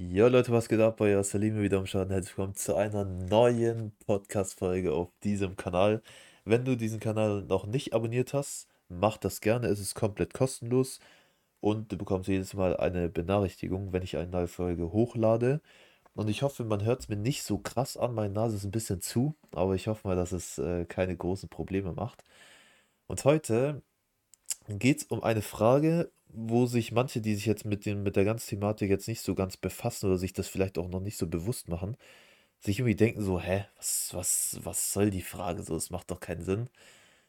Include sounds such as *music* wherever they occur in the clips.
Jo Leute, was geht ab? Euer Salim wieder am Start. Herzlich willkommen zu einer neuen Podcast-Folge auf diesem Kanal. Wenn du diesen Kanal noch nicht abonniert hast, mach das gerne. Es ist komplett kostenlos und du bekommst jedes Mal eine Benachrichtigung, wenn ich eine neue Folge hochlade. Und ich hoffe, man hört es mir nicht so krass an. Meine Nase ist ein bisschen zu, aber ich hoffe mal, dass es äh, keine großen Probleme macht. Und heute geht es um eine Frage, wo sich manche, die sich jetzt mit dem, mit der ganzen Thematik jetzt nicht so ganz befassen oder sich das vielleicht auch noch nicht so bewusst machen, sich irgendwie denken so, hä, was, was, was soll die Frage so? Das macht doch keinen Sinn.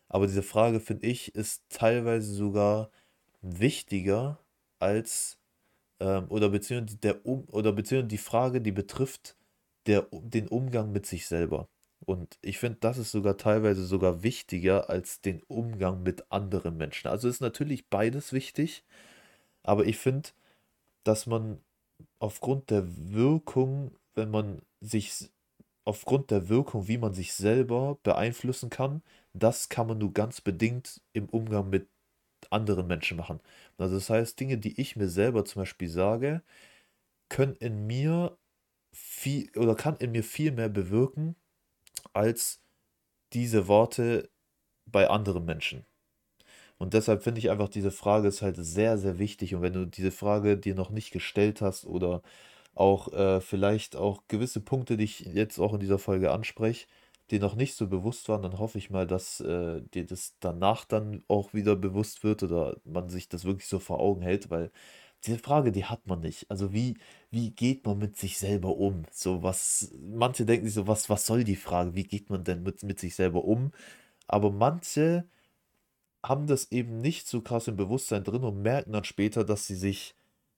Aber diese Frage, finde ich, ist teilweise sogar wichtiger als, ähm, oder beziehungsweise der oder beziehungsweise die Frage, die betrifft der, den Umgang mit sich selber. Und ich finde, das ist sogar teilweise sogar wichtiger als den Umgang mit anderen Menschen. Also ist natürlich beides wichtig, aber ich finde, dass man aufgrund der Wirkung, wenn man sich aufgrund der Wirkung, wie man sich selber beeinflussen kann, das kann man nur ganz bedingt im Umgang mit anderen Menschen machen. Also das heißt, Dinge, die ich mir selber zum Beispiel sage, können in mir viel oder kann in mir viel mehr bewirken, als diese Worte bei anderen Menschen. Und deshalb finde ich einfach, diese Frage ist halt sehr, sehr wichtig. Und wenn du diese Frage dir noch nicht gestellt hast oder auch äh, vielleicht auch gewisse Punkte, die ich jetzt auch in dieser Folge anspreche, dir noch nicht so bewusst waren, dann hoffe ich mal, dass äh, dir das danach dann auch wieder bewusst wird oder man sich das wirklich so vor Augen hält, weil diese Frage, die hat man nicht. Also wie, wie geht man mit sich selber um? So was, manche denken sich so, was, was soll die Frage? Wie geht man denn mit, mit sich selber um? Aber manche haben das eben nicht so krass im Bewusstsein drin und merken dann später, dass sie sich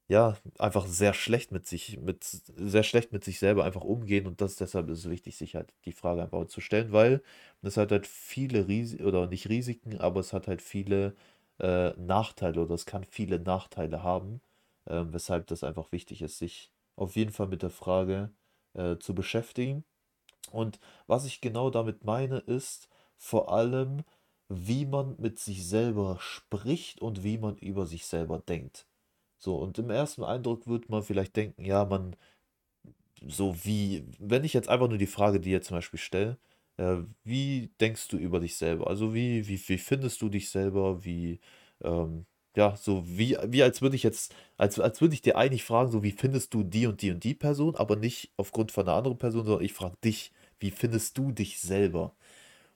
ja einfach sehr schlecht mit sich, mit sehr schlecht mit sich selber einfach umgehen und das deshalb ist es wichtig, sich halt die Frage einfach zu stellen, weil es hat halt viele Risiken oder nicht Risiken, aber es hat halt viele äh, Nachteile oder es kann viele Nachteile haben ähm, weshalb das einfach wichtig ist, sich auf jeden Fall mit der Frage äh, zu beschäftigen. Und was ich genau damit meine, ist vor allem, wie man mit sich selber spricht und wie man über sich selber denkt. So, und im ersten Eindruck wird man vielleicht denken, ja, man, so wie, wenn ich jetzt einfach nur die Frage dir zum Beispiel stelle, äh, wie denkst du über dich selber? Also wie, wie, wie findest du dich selber? Wie, ähm, ja, so wie, wie als würde ich jetzt, als, als würde ich dir eigentlich fragen, so wie findest du die und die und die Person, aber nicht aufgrund von einer anderen Person, sondern ich frage dich, wie findest du dich selber?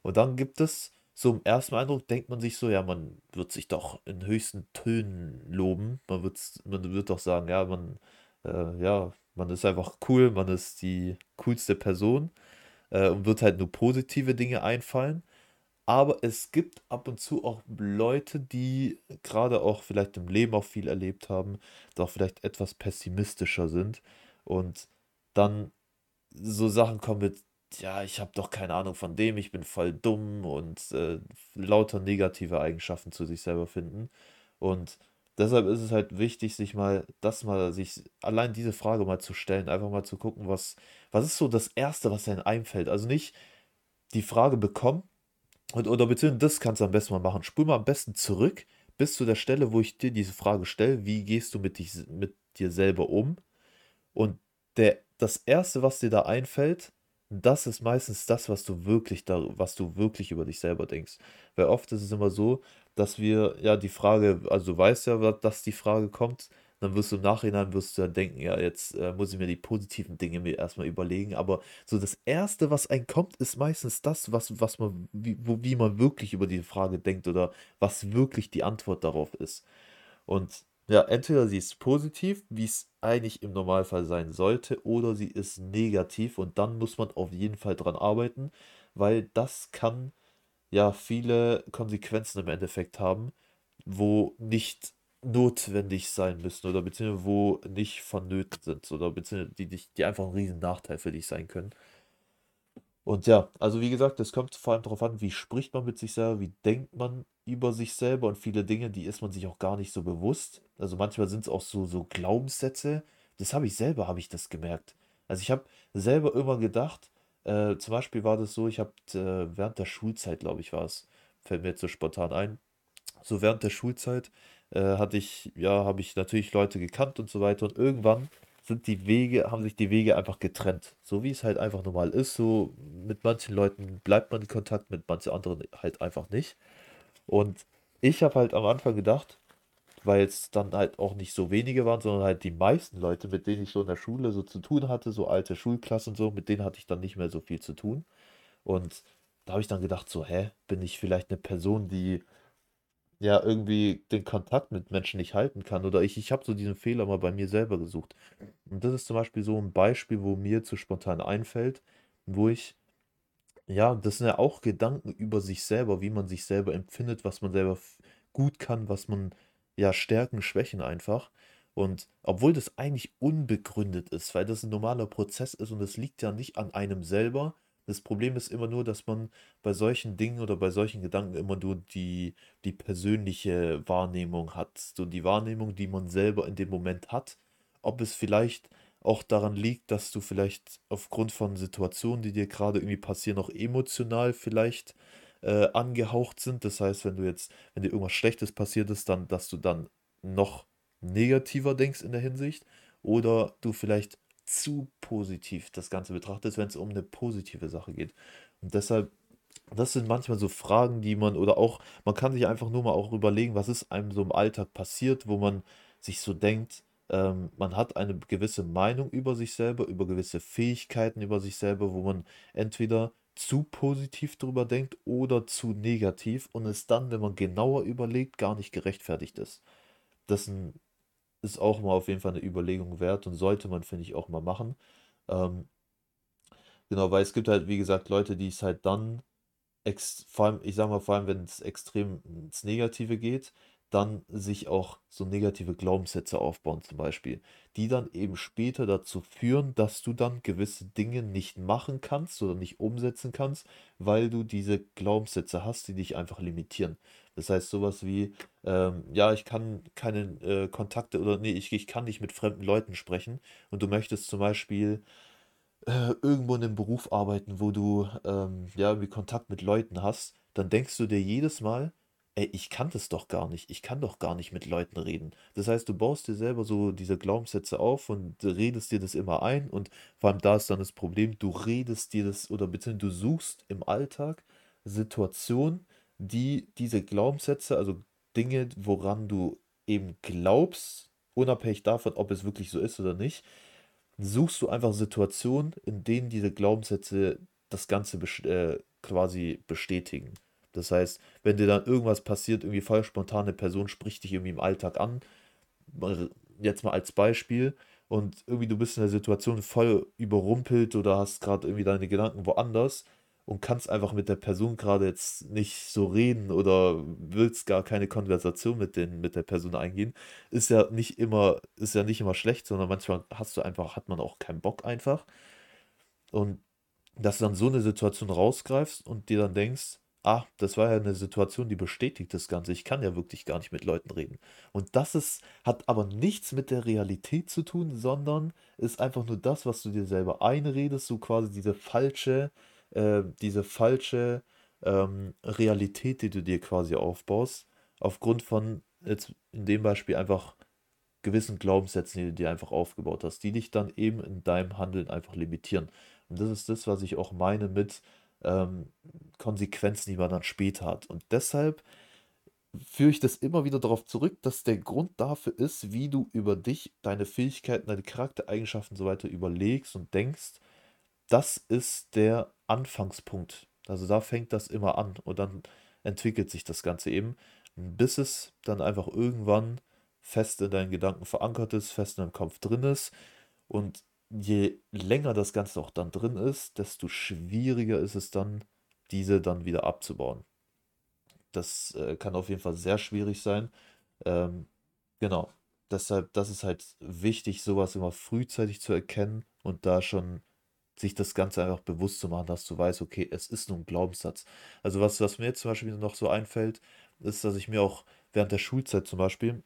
Und dann gibt es, so im ersten Eindruck denkt man sich so, ja, man wird sich doch in höchsten Tönen loben. Man wird, man wird doch sagen, ja, man, äh, ja, man ist einfach cool, man ist die coolste Person äh, und wird halt nur positive Dinge einfallen. Aber es gibt ab und zu auch Leute, die gerade auch vielleicht im Leben auch viel erlebt haben, auch vielleicht etwas pessimistischer sind und dann so Sachen kommen mit, ja, ich habe doch keine Ahnung von dem, ich bin voll dumm und äh, lauter negative Eigenschaften zu sich selber finden. Und deshalb ist es halt wichtig, sich mal das mal, sich allein diese Frage mal zu stellen, einfach mal zu gucken, was, was ist so das Erste, was einem einfällt. Also nicht die Frage bekommen und, oder beziehungsweise das kannst du am besten mal machen. Spul mal am besten zurück bis zu der Stelle, wo ich dir diese Frage stelle, wie gehst du mit, dich, mit dir selber um? Und der, das Erste, was dir da einfällt, das ist meistens das, was du wirklich da, was du wirklich über dich selber denkst. Weil oft ist es immer so, dass wir ja die Frage, also du weißt ja, dass die Frage kommt, dann wirst du im Nachhinein wirst du dann denken, ja, jetzt äh, muss ich mir die positiven Dinge mir erstmal überlegen. Aber so das Erste, was einem kommt, ist meistens das, was, was man, wie, wo, wie man wirklich über die Frage denkt oder was wirklich die Antwort darauf ist. Und ja, entweder sie ist positiv, wie es eigentlich im Normalfall sein sollte, oder sie ist negativ und dann muss man auf jeden Fall dran arbeiten, weil das kann ja viele Konsequenzen im Endeffekt haben, wo nicht notwendig sein müssen oder beziehungsweise wo nicht vonnöten sind oder beziehungsweise die, die, einfach ein riesen Nachteil für dich sein können. Und ja, also wie gesagt, es kommt vor allem darauf an, wie spricht man mit sich selber, wie denkt man über sich selber und viele Dinge, die ist man sich auch gar nicht so bewusst. Also manchmal sind es auch so, so Glaubenssätze. Das habe ich selber, habe ich das gemerkt. Also ich habe selber immer gedacht, äh, zum Beispiel war das so, ich habe äh, während der Schulzeit, glaube ich, war es, fällt mir jetzt so spontan ein, so während der Schulzeit äh, hatte ich, ja, habe ich natürlich Leute gekannt und so weiter. Und irgendwann sind die Wege, haben sich die Wege einfach getrennt. So wie es halt einfach normal ist. So mit manchen Leuten bleibt man in Kontakt, mit manchen anderen halt einfach nicht. Und ich habe halt am Anfang gedacht, weil es dann halt auch nicht so wenige waren, sondern halt die meisten Leute, mit denen ich so in der Schule so zu tun hatte, so alte Schulklassen und so, mit denen hatte ich dann nicht mehr so viel zu tun. Und da habe ich dann gedacht, so, hä, bin ich vielleicht eine Person, die ja irgendwie den Kontakt mit Menschen nicht halten kann? Oder ich, ich habe so diesen Fehler mal bei mir selber gesucht. Und das ist zum Beispiel so ein Beispiel, wo mir zu spontan einfällt, wo ich, ja, das sind ja auch Gedanken über sich selber, wie man sich selber empfindet, was man selber gut kann, was man, ja, Stärken, Schwächen einfach. Und obwohl das eigentlich unbegründet ist, weil das ein normaler Prozess ist und es liegt ja nicht an einem selber. Das Problem ist immer nur, dass man bei solchen Dingen oder bei solchen Gedanken immer nur die, die persönliche Wahrnehmung hat. So die Wahrnehmung, die man selber in dem Moment hat. Ob es vielleicht auch daran liegt, dass du vielleicht aufgrund von Situationen, die dir gerade irgendwie passieren, auch emotional vielleicht äh, angehaucht sind. Das heißt, wenn du jetzt, wenn dir irgendwas Schlechtes passiert ist, dann, dass du dann noch negativer denkst in der Hinsicht. Oder du vielleicht zu positiv das Ganze betrachtest, wenn es um eine positive Sache geht. Und deshalb das sind manchmal so Fragen, die man oder auch man kann sich einfach nur mal auch überlegen, was ist einem so im Alltag passiert, wo man sich so denkt, ähm, man hat eine gewisse Meinung über sich selber, über gewisse Fähigkeiten über sich selber, wo man entweder zu positiv drüber denkt oder zu negativ und es dann, wenn man genauer überlegt, gar nicht gerechtfertigt ist. Das n- ist auch mal auf jeden Fall eine Überlegung wert und sollte man, finde ich, auch mal machen. Ähm, genau, weil es gibt halt, wie gesagt, Leute, die es halt dann ex vor allem, ich sage mal, vor allem, wenn es extrem ins Negative geht, dann sich auch so negative Glaubenssätze aufbauen, zum Beispiel, die dann eben später dazu führen, dass du dann gewisse Dinge nicht machen kannst oder nicht umsetzen kannst, weil du diese Glaubenssätze hast, die dich einfach limitieren. Das heißt, sowas wie, ähm, ja, ich kann keine äh, Kontakte oder nee, ich, ich kann nicht mit fremden Leuten sprechen und du möchtest zum Beispiel äh, irgendwo in einem Beruf arbeiten, wo du ähm, ja irgendwie Kontakt mit Leuten hast, dann denkst du dir jedes Mal, ey, ich kann das doch gar nicht, ich kann doch gar nicht mit Leuten reden. Das heißt, du baust dir selber so diese Glaubenssätze auf und redest dir das immer ein und vor allem da ist dann das Problem, du redest dir das oder beziehungsweise du suchst im Alltag Situationen, die diese Glaubenssätze, also Dinge, woran du eben glaubst, unabhängig davon, ob es wirklich so ist oder nicht, suchst du einfach Situationen, in denen diese Glaubenssätze das Ganze äh, quasi bestätigen. Das heißt, wenn dir dann irgendwas passiert, irgendwie voll spontane Person spricht dich irgendwie im Alltag an, jetzt mal als Beispiel, und irgendwie du bist in der Situation voll überrumpelt oder hast gerade irgendwie deine Gedanken woanders und kannst einfach mit der Person gerade jetzt nicht so reden oder willst gar keine Konversation mit den, mit der Person eingehen, ist ja nicht immer, ist ja nicht immer schlecht, sondern manchmal hast du einfach, hat man auch keinen Bock einfach. Und dass du dann so eine Situation rausgreifst und dir dann denkst, ah, das war ja eine Situation, die bestätigt das Ganze. Ich kann ja wirklich gar nicht mit Leuten reden. Und das ist, hat aber nichts mit der Realität zu tun, sondern ist einfach nur das, was du dir selber einredest, so quasi diese falsche, äh, diese falsche ähm, Realität, die du dir quasi aufbaust, aufgrund von jetzt in dem Beispiel einfach gewissen Glaubenssätzen, die du dir einfach aufgebaut hast, die dich dann eben in deinem Handeln einfach limitieren. Und das ist das, was ich auch meine mit ähm, Konsequenzen, die man dann später hat. Und deshalb führe ich das immer wieder darauf zurück, dass der Grund dafür ist, wie du über dich, deine Fähigkeiten, deine Charaktereigenschaften und so weiter überlegst und denkst. Das ist der Anfangspunkt. Also da fängt das immer an und dann entwickelt sich das Ganze eben, bis es dann einfach irgendwann fest in deinen Gedanken verankert ist, fest in deinem Kopf drin ist. Und je länger das Ganze auch dann drin ist, desto schwieriger ist es dann, diese dann wieder abzubauen. Das äh, kann auf jeden Fall sehr schwierig sein. Ähm, genau. Deshalb, das ist halt wichtig, sowas immer frühzeitig zu erkennen und da schon sich das Ganze einfach bewusst zu machen, dass du weißt, okay, es ist nur ein Glaubenssatz. Also was, was mir jetzt zum Beispiel noch so einfällt, ist, dass ich mir auch während der Schulzeit zum Beispiel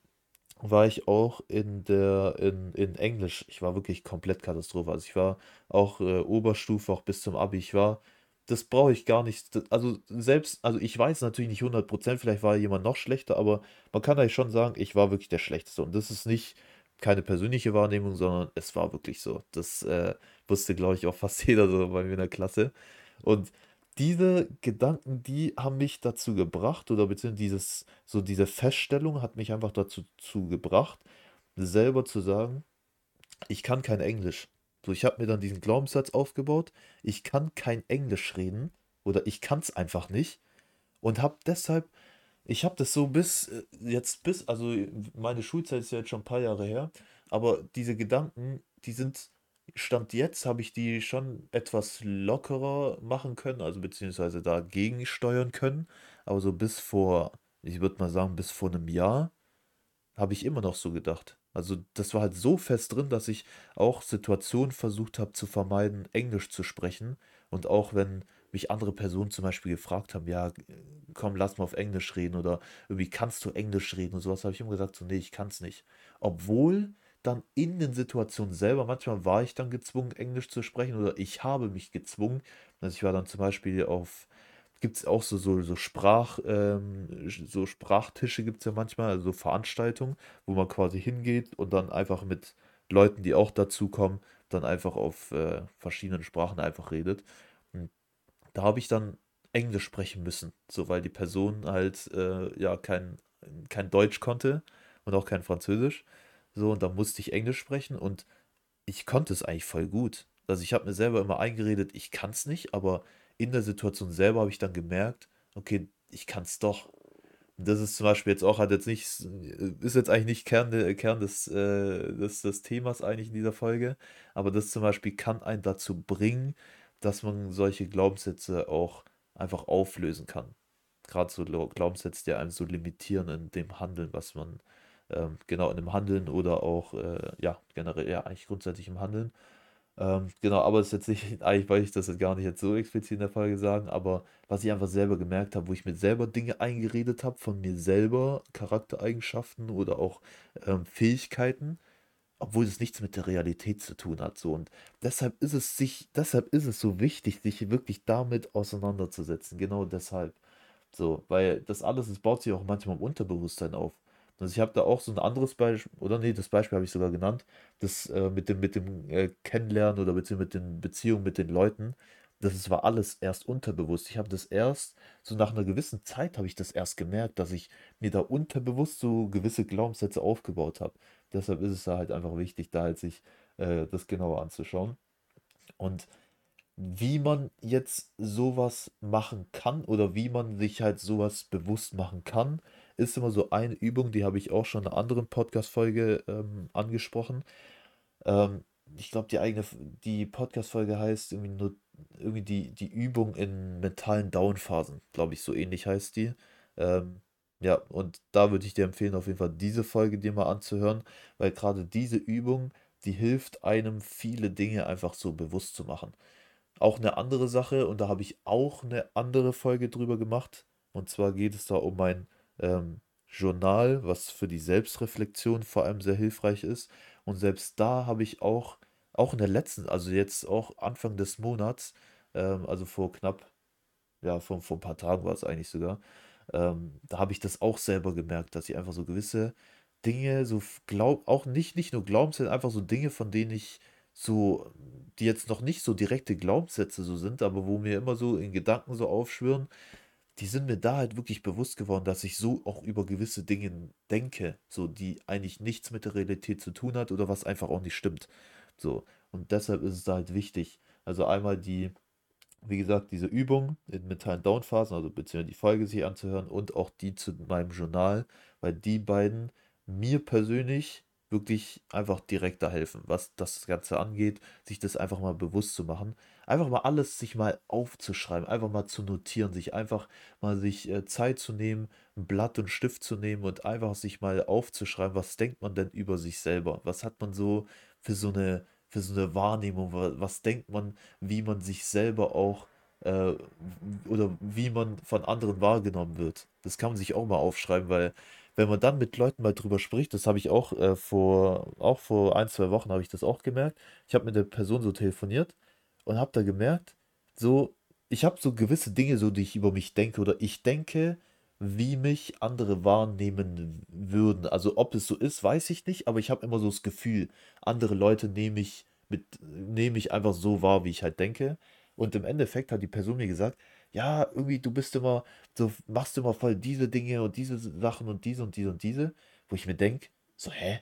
war ich auch in der in, in Englisch. Ich war wirklich komplett Katastrophe. Also ich war auch äh, Oberstufe, auch bis zum Abi. Ich war, das brauche ich gar nicht. Das- Also selbst, also ich weiß natürlich nicht 100%, vielleicht war jemand noch schlechter, aber man kann eigentlich schon sagen, ich war wirklich der Schlechteste. Und das ist nicht keine persönliche Wahrnehmung, sondern es war wirklich so. Das äh, wusste, glaube ich, auch fast *laughs* jeder so bei mir in der Klasse. Und diese Gedanken, die haben mich dazu gebracht, oder beziehungsweise dieses, so diese Feststellung hat mich einfach dazu zu gebracht, selber zu sagen, ich kann kein Englisch. So, ich habe mir dann diesen Glaubenssatz aufgebaut, ich kann kein Englisch reden oder ich kann es einfach nicht und habe deshalb, ich habe das so bis äh, jetzt bis, also meine Schulzeit ist ja jetzt schon ein paar Jahre her, aber diese Gedanken, die sind, Stand jetzt habe ich die schon etwas lockerer machen können, also beziehungsweise dagegen steuern können, aber so bis vor, ich würde mal sagen, bis vor einem Jahr habe ich immer noch so gedacht. Also das war halt so fest drin, dass ich auch Situationen versucht habe zu vermeiden, Englisch zu sprechen. Und auch wenn mich andere Personen zum Beispiel gefragt haben, ja, komm, lass mal auf Englisch reden oder irgendwie kannst du Englisch reden und sowas, habe ich immer gesagt, so, nee, ich kann es nicht. Obwohl dann in den Situationen selber, manchmal war ich dann gezwungen, Englisch zu sprechen oder ich habe mich gezwungen. Also ich war dann zum Beispiel auf gibt es auch so, so, so Sprach, ähm, so Sprachtische gibt es ja manchmal, also so Veranstaltungen, wo man quasi hingeht und dann einfach mit Leuten, die auch dazukommen, dann einfach auf äh, verschiedenen Sprachen einfach redet. Und da habe ich dann Englisch sprechen müssen, so weil die Person halt äh, ja kein, kein Deutsch konnte und auch kein Französisch. So, und da musste ich Englisch sprechen und ich konnte es eigentlich voll gut. Also ich habe mir selber immer eingeredet, ich kann es nicht, aber in der Situation selber habe ich dann gemerkt, okay, ich kann es doch. Und das ist zum Beispiel jetzt auch halt jetzt nicht, ist jetzt eigentlich nicht Kern, Kern des, äh, des, des Themas eigentlich in dieser Folge, aber das zum Beispiel kann einen dazu bringen, dass man solche Glaubenssätze auch einfach auflösen kann. Gerade so Glaubenssätze, die einem so limitieren in dem Handeln, was man, ähm, genau in dem Handeln oder auch, äh, ja, generell, ja, eigentlich grundsätzlich im Handeln. Ähm, genau, aber es ist jetzt nicht, *laughs* eigentlich wollte ich das jetzt gar nicht jetzt so explizit in der Folge sagen, aber was ich einfach selber gemerkt habe, wo ich mir selber Dinge eingeredet habe, von mir selber, Charaktereigenschaften oder auch ähm, Fähigkeiten, obwohl es nichts mit der Realität zu tun hat. So. Und deshalb ist es sich, deshalb ist es so wichtig, sich wirklich damit auseinanderzusetzen. Genau deshalb. So, weil das alles, es baut sich auch manchmal im Unterbewusstsein auf. Also ich habe da auch so ein anderes Beispiel, oder nee, das Beispiel habe ich sogar genannt, das äh, mit dem, mit dem äh, Kennenlernen oder beziehungsweise mit den Beziehungen mit den Leuten, das war alles erst unterbewusst. Ich habe das erst, so nach einer gewissen Zeit habe ich das erst gemerkt, dass ich mir da unterbewusst so gewisse Glaubenssätze aufgebaut habe. Deshalb ist es da halt einfach wichtig, da halt sich äh, das genauer anzuschauen. Und wie man jetzt sowas machen kann oder wie man sich halt sowas bewusst machen kann, ist immer so eine Übung, die habe ich auch schon in einer anderen Podcast-Folge ähm, angesprochen. Ähm, ich glaube, die eigene, die Podcast-Folge heißt irgendwie nur irgendwie die, die Übung in mentalen Downphasen, glaube ich, so ähnlich heißt die. Ähm, ja, und da würde ich dir empfehlen, auf jeden Fall diese Folge dir mal anzuhören, weil gerade diese Übung, die hilft einem, viele Dinge einfach so bewusst zu machen. Auch eine andere Sache, und da habe ich auch eine andere Folge drüber gemacht. Und zwar geht es da um mein ähm, Journal, was für die Selbstreflexion vor allem sehr hilfreich ist. Und selbst da habe ich auch, auch in der letzten, also jetzt auch Anfang des Monats, ähm, also vor knapp, ja, vor, vor ein paar Tagen war es eigentlich sogar, ähm, da habe ich das auch selber gemerkt, dass ich einfach so gewisse Dinge, so glaub, auch nicht, nicht nur Glaubenssätze, einfach so Dinge, von denen ich so, die jetzt noch nicht so direkte Glaubenssätze so sind, aber wo mir immer so in Gedanken so aufschwören, die sind mir da halt wirklich bewusst geworden, dass ich so auch über gewisse Dinge denke, so die eigentlich nichts mit der Realität zu tun hat oder was einfach auch nicht stimmt. So, und deshalb ist es da halt wichtig. Also einmal die, wie gesagt, diese Übung in mentalen Downphasen, also beziehungsweise die Folge sich anzuhören und auch die zu meinem Journal, weil die beiden mir persönlich wirklich einfach direkter helfen, was das Ganze angeht, sich das einfach mal bewusst zu machen. Einfach mal alles sich mal aufzuschreiben, einfach mal zu notieren, sich einfach mal sich äh, Zeit zu nehmen, ein Blatt und Stift zu nehmen und einfach sich mal aufzuschreiben, was denkt man denn über sich selber? Was hat man so für so eine, für so eine Wahrnehmung? Was denkt man, wie man sich selber auch äh, oder wie man von anderen wahrgenommen wird? Das kann man sich auch mal aufschreiben, weil wenn man dann mit Leuten mal drüber spricht, das habe ich auch äh, vor, auch vor ein, zwei Wochen habe ich das auch gemerkt. Ich habe mit der Person so telefoniert und habe da gemerkt, so, ich habe so gewisse Dinge, so die ich über mich denke oder ich denke, wie mich andere wahrnehmen würden. Also ob es so ist, weiß ich nicht, aber ich habe immer so das Gefühl, andere Leute nehme ich mit, nehme ich einfach so wahr, wie ich halt denke. Und im Endeffekt hat die Person mir gesagt, ja, irgendwie, du bist immer, so machst immer voll diese Dinge und diese Sachen und diese und diese und diese, wo ich mir denke, so, hä?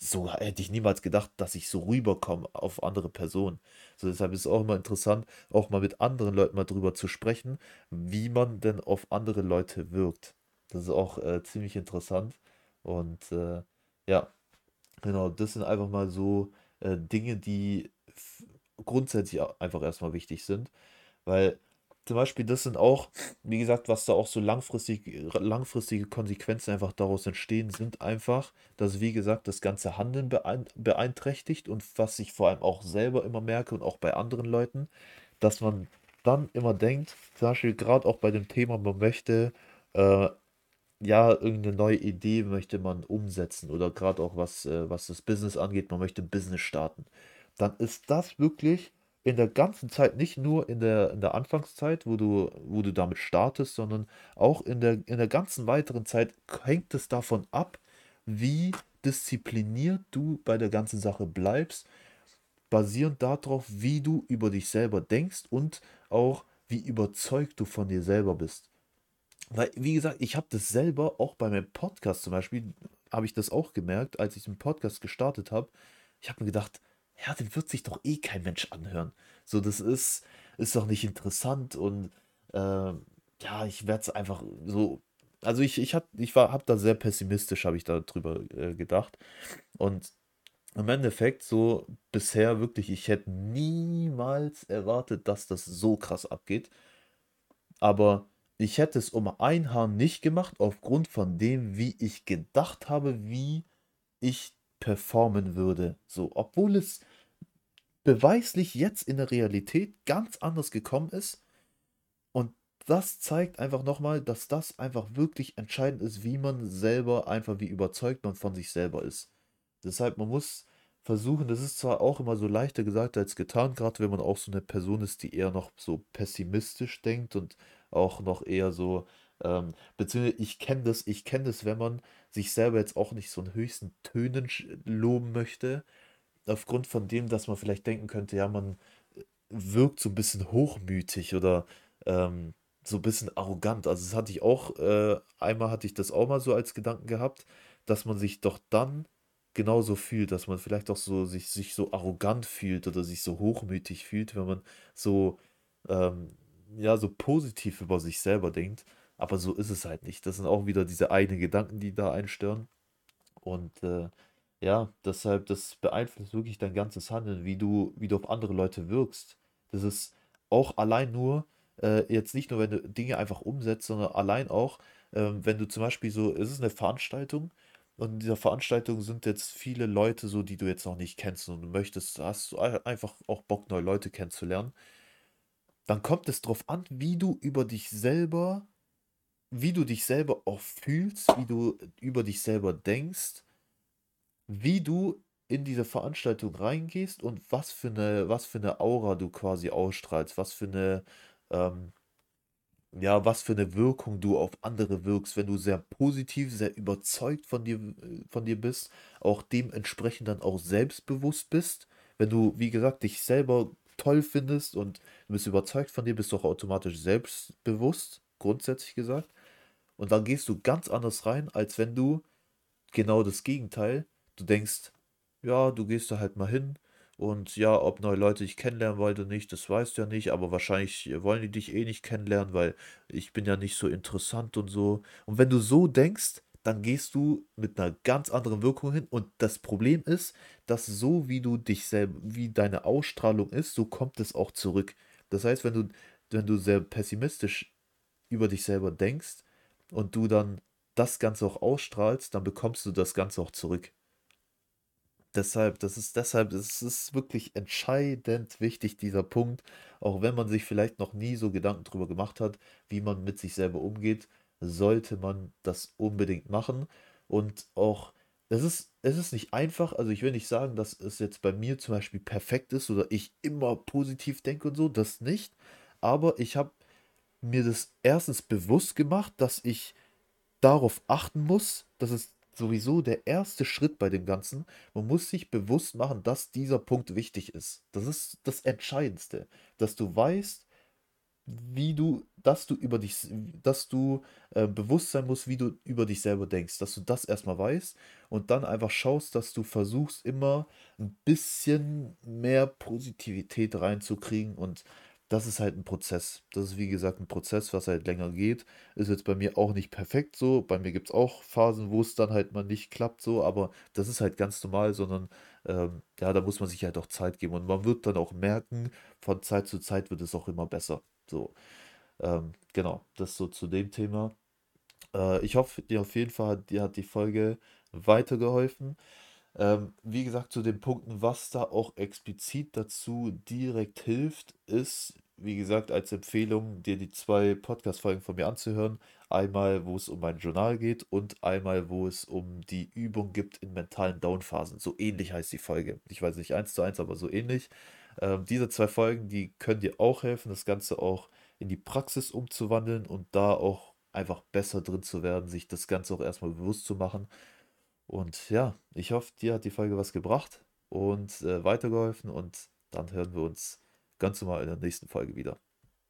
So hätte ich niemals gedacht, dass ich so rüberkomme auf andere Personen. So, deshalb ist es auch immer interessant, auch mal mit anderen Leuten mal drüber zu sprechen, wie man denn auf andere Leute wirkt. Das ist auch äh, ziemlich interessant. Und äh, ja, genau, das sind einfach mal so äh, Dinge, die grundsätzlich einfach erstmal wichtig sind. Weil zum Beispiel, das sind auch, wie gesagt, was da auch so langfristig, langfristige Konsequenzen einfach daraus entstehen, sind einfach, dass, wie gesagt, das ganze Handeln beein beeinträchtigt und was ich vor allem auch selber immer merke und auch bei anderen Leuten, dass man dann immer denkt, zum Beispiel gerade auch bei dem Thema, man möchte, äh, ja, irgendeine neue Idee möchte man umsetzen oder gerade auch was, äh, was das Business angeht, man möchte ein Business starten. Dann ist das wirklich in der ganzen Zeit, nicht nur in der, in der Anfangszeit, wo du, wo du damit startest, sondern auch in der, in der ganzen weiteren Zeit hängt es davon ab, wie diszipliniert du bei der ganzen Sache bleibst, basierend darauf, wie du über dich selber denkst und auch wie überzeugt du von dir selber bist. Weil, wie gesagt, ich habe das selber auch bei meinem Podcast zum Beispiel, habe ich das auch gemerkt, als ich den Podcast gestartet habe. Ich habe mir gedacht, ja, den wird sich doch eh kein Mensch anhören. So, das ist, ist doch nicht interessant und ähm, ja, ich werde es einfach so. Also ich, ich, hab, ich war, habe da sehr pessimistisch, habe ich da drüber äh, gedacht. Und im Endeffekt so bisher wirklich, ich hätte niemals erwartet, dass das so krass abgeht. Aber ich hätte es um ein Haar nicht gemacht, aufgrund von dem, wie ich gedacht habe, wie ich performen würde. So, obwohl es beweislich jetzt in der Realität ganz anders gekommen ist. Und das zeigt einfach nochmal, dass das einfach wirklich entscheidend ist, wie man selber einfach, wie überzeugt man von sich selber ist. Deshalb, man muss versuchen, das ist zwar auch immer so leichter gesagt als getan, gerade wenn man auch so eine Person ist, die eher noch so pessimistisch denkt und auch noch eher so, ähm, beziehungsweise ich kenne das, ich kenne das, wenn man sich selber jetzt auch nicht so in höchsten Tönen loben möchte, aufgrund von dem, dass man vielleicht denken könnte, ja, man wirkt so ein bisschen hochmütig oder ähm, so ein bisschen arrogant. Also das hatte ich auch, äh, einmal hatte ich das auch mal so als Gedanken gehabt, dass man sich doch dann genauso fühlt, dass man vielleicht auch so sich, sich so arrogant fühlt oder sich so hochmütig fühlt, wenn man so, ähm, ja, so positiv über sich selber denkt. Aber so ist es halt nicht. Das sind auch wieder diese eigenen Gedanken, die da einstören. Und äh, ja, deshalb, das beeinflusst wirklich dein ganzes Handeln, wie du, wie du auf andere Leute wirkst. Das ist auch allein nur, äh, jetzt nicht nur, wenn du Dinge einfach umsetzt, sondern allein auch, ähm, wenn du zum Beispiel so, es ist eine Veranstaltung und in dieser Veranstaltung sind jetzt viele Leute so, die du jetzt noch nicht kennst und du möchtest, hast du ein- einfach auch Bock, neue Leute kennenzulernen, dann kommt es darauf an, wie du über dich selber, wie du dich selber auch fühlst, wie du über dich selber denkst wie du in diese Veranstaltung reingehst und was für eine, was für eine Aura du quasi ausstrahlst, was für eine, ähm, ja, was für eine Wirkung du auf andere wirkst, wenn du sehr positiv, sehr überzeugt von dir, von dir bist, auch dementsprechend dann auch selbstbewusst bist. Wenn du, wie gesagt, dich selber toll findest und du bist überzeugt von dir, bist du auch automatisch selbstbewusst, grundsätzlich gesagt. Und dann gehst du ganz anders rein, als wenn du genau das Gegenteil. Du denkst, ja, du gehst da halt mal hin und ja, ob neue Leute dich kennenlernen wollen oder nicht, das weißt du ja nicht, aber wahrscheinlich wollen die dich eh nicht kennenlernen, weil ich bin ja nicht so interessant und so. Und wenn du so denkst, dann gehst du mit einer ganz anderen Wirkung hin und das Problem ist, dass so wie du dich selber, wie deine Ausstrahlung ist, so kommt es auch zurück. Das heißt, wenn du, wenn du sehr pessimistisch über dich selber denkst und du dann das Ganze auch ausstrahlst, dann bekommst du das Ganze auch zurück. Deshalb, das ist deshalb, es ist wirklich entscheidend wichtig, dieser Punkt, auch wenn man sich vielleicht noch nie so Gedanken drüber gemacht hat, wie man mit sich selber umgeht, sollte man das unbedingt machen. Und auch, es ist, es ist nicht einfach, also ich will nicht sagen, dass es jetzt bei mir zum Beispiel perfekt ist oder ich immer positiv denke und so, das nicht. Aber ich habe mir das erstens bewusst gemacht, dass ich darauf achten muss, das ist sowieso der erste Schritt bei dem Ganzen. Man muss sich bewusst machen, dass dieser Punkt wichtig ist. Das ist das Entscheidendste, dass du weißt, wie du, dass du über dich, dass du äh, bewusst sein musst, wie du über dich selber denkst, dass du das erstmal weißt und dann einfach schaust, dass du versuchst, immer ein bisschen mehr Positivität reinzukriegen und das ist halt ein Prozess. Das ist wie gesagt ein Prozess, was halt länger geht. Ist jetzt bei mir auch nicht perfekt so. Bei mir gibt es auch Phasen, wo es dann halt mal nicht klappt so, aber das ist halt ganz normal, sondern ähm, ja, da muss man sich halt auch Zeit geben und man wird dann auch merken, von Zeit zu Zeit wird es auch immer besser. So, ähm, genau, das so zu dem Thema. Äh, ich hoffe, dir auf jeden Fall hat, dir hat die Folge weitergeholfen. Ähm, wie gesagt, zu den Punkten, was da auch explizit dazu direkt hilft, ist, wie gesagt, als Empfehlung, dir die zwei Podcast-Folgen von mir anzuhören. Einmal, wo es um mein Journal geht und einmal, wo es um die Übung gibt in mentalen Downphasen. So ähnlich heißt die Folge. Ich weiß nicht eins zu eins, aber so ähnlich. Ähm, diese zwei Folgen, die können dir auch helfen, das Ganze auch in die Praxis umzuwandeln und da auch einfach besser drin zu werden, sich das Ganze auch erstmal bewusst zu machen. Und ja, ich hoffe, dir hat die Folge was gebracht und äh, weitergeholfen und dann hören wir uns ganz normal in der nächsten Folge wieder.